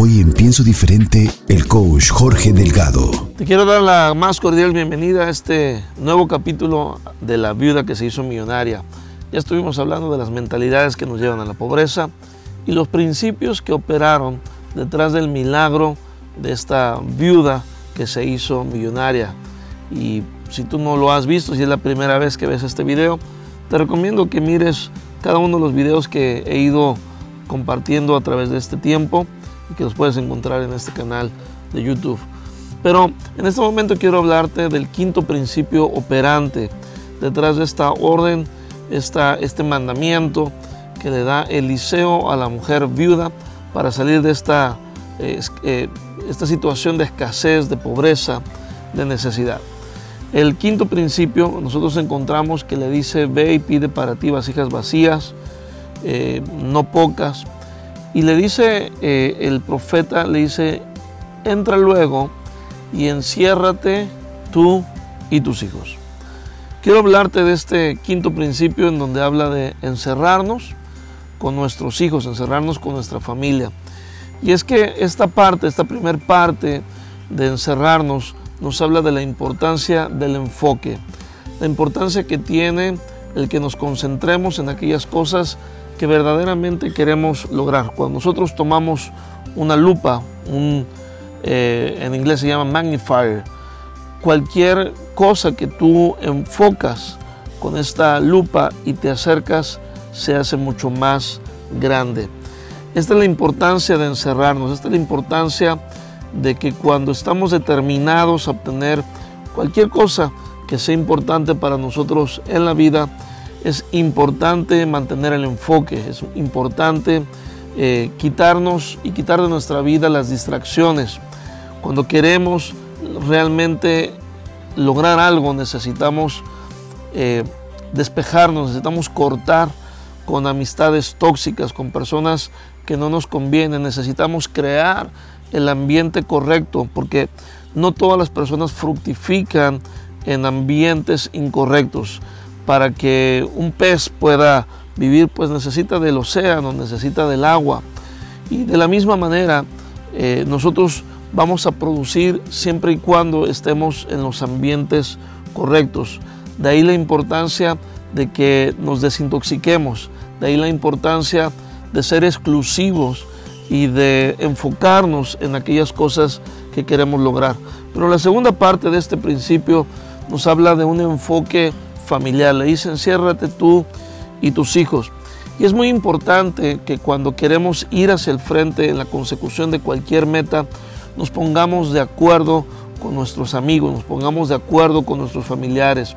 Hoy en Pienso Diferente, el coach Jorge Delgado. Te quiero dar la más cordial bienvenida a este nuevo capítulo de La viuda que se hizo millonaria. Ya estuvimos hablando de las mentalidades que nos llevan a la pobreza y los principios que operaron detrás del milagro de esta viuda que se hizo millonaria. Y si tú no lo has visto, si es la primera vez que ves este video, te recomiendo que mires cada uno de los videos que he ido compartiendo a través de este tiempo que los puedes encontrar en este canal de YouTube. Pero en este momento quiero hablarte del quinto principio operante detrás de esta orden, esta, este mandamiento que le da Eliseo a la mujer viuda para salir de esta, eh, esta situación de escasez, de pobreza, de necesidad. El quinto principio nosotros encontramos que le dice, ve y pide para ti vasijas vacías, eh, no pocas, y le dice eh, el profeta, le dice, entra luego y enciérrate tú y tus hijos. Quiero hablarte de este quinto principio en donde habla de encerrarnos con nuestros hijos, encerrarnos con nuestra familia. Y es que esta parte, esta primera parte de encerrarnos, nos habla de la importancia del enfoque, la importancia que tiene el que nos concentremos en aquellas cosas que verdaderamente queremos lograr. Cuando nosotros tomamos una lupa, eh, en inglés se llama magnifier, cualquier cosa que tú enfocas con esta lupa y te acercas se hace mucho más grande. Esta es la importancia de encerrarnos, esta es la importancia de que cuando estamos determinados a obtener cualquier cosa que sea importante para nosotros en la vida, es importante mantener el enfoque, es importante eh, quitarnos y quitar de nuestra vida las distracciones. Cuando queremos realmente lograr algo necesitamos eh, despejarnos, necesitamos cortar con amistades tóxicas, con personas que no nos convienen, necesitamos crear el ambiente correcto, porque no todas las personas fructifican en ambientes incorrectos para que un pez pueda vivir, pues necesita del océano, necesita del agua. Y de la misma manera, eh, nosotros vamos a producir siempre y cuando estemos en los ambientes correctos. De ahí la importancia de que nos desintoxiquemos, de ahí la importancia de ser exclusivos y de enfocarnos en aquellas cosas que queremos lograr. Pero la segunda parte de este principio nos habla de un enfoque familiar. Le dice, enciérrate tú y tus hijos. Y es muy importante que cuando queremos ir hacia el frente en la consecución de cualquier meta, nos pongamos de acuerdo con nuestros amigos, nos pongamos de acuerdo con nuestros familiares.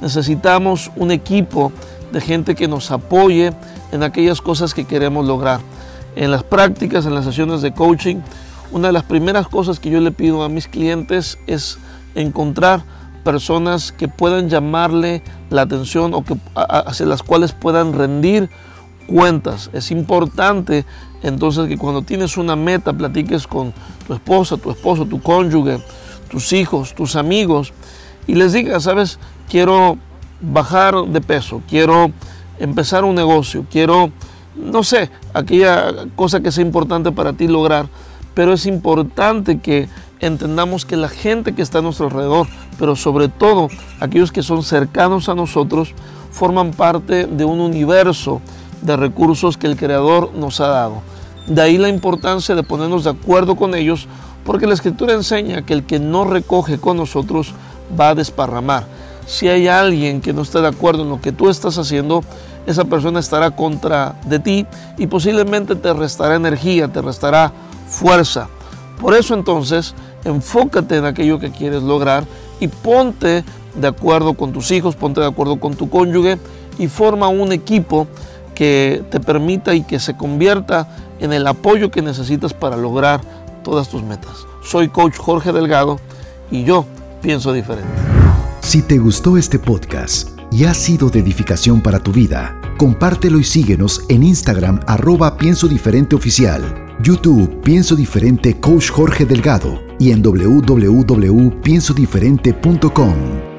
Necesitamos un equipo de gente que nos apoye en aquellas cosas que queremos lograr. En las prácticas, en las sesiones de coaching, una de las primeras cosas que yo le pido a mis clientes es encontrar personas que puedan llamarle la atención o que, hacia las cuales puedan rendir cuentas. Es importante entonces que cuando tienes una meta platiques con tu esposa, tu esposo, tu cónyuge, tus hijos, tus amigos y les digas, sabes, quiero bajar de peso, quiero empezar un negocio, quiero, no sé, aquella cosa que sea importante para ti lograr, pero es importante que entendamos que la gente que está a nuestro alrededor, pero sobre todo aquellos que son cercanos a nosotros, forman parte de un universo de recursos que el Creador nos ha dado. De ahí la importancia de ponernos de acuerdo con ellos, porque la Escritura enseña que el que no recoge con nosotros va a desparramar. Si hay alguien que no está de acuerdo en lo que tú estás haciendo, esa persona estará contra de ti y posiblemente te restará energía, te restará fuerza. Por eso entonces enfócate en aquello que quieres lograr y ponte de acuerdo con tus hijos, ponte de acuerdo con tu cónyuge y forma un equipo que te permita y que se convierta en el apoyo que necesitas para lograr todas tus metas. Soy coach Jorge Delgado y yo pienso diferente. Si te gustó este podcast y ha sido de edificación para tu vida, compártelo y síguenos en Instagram arroba pienso diferente YouTube Pienso Diferente Coach Jorge Delgado y en www.piensodiferente.com.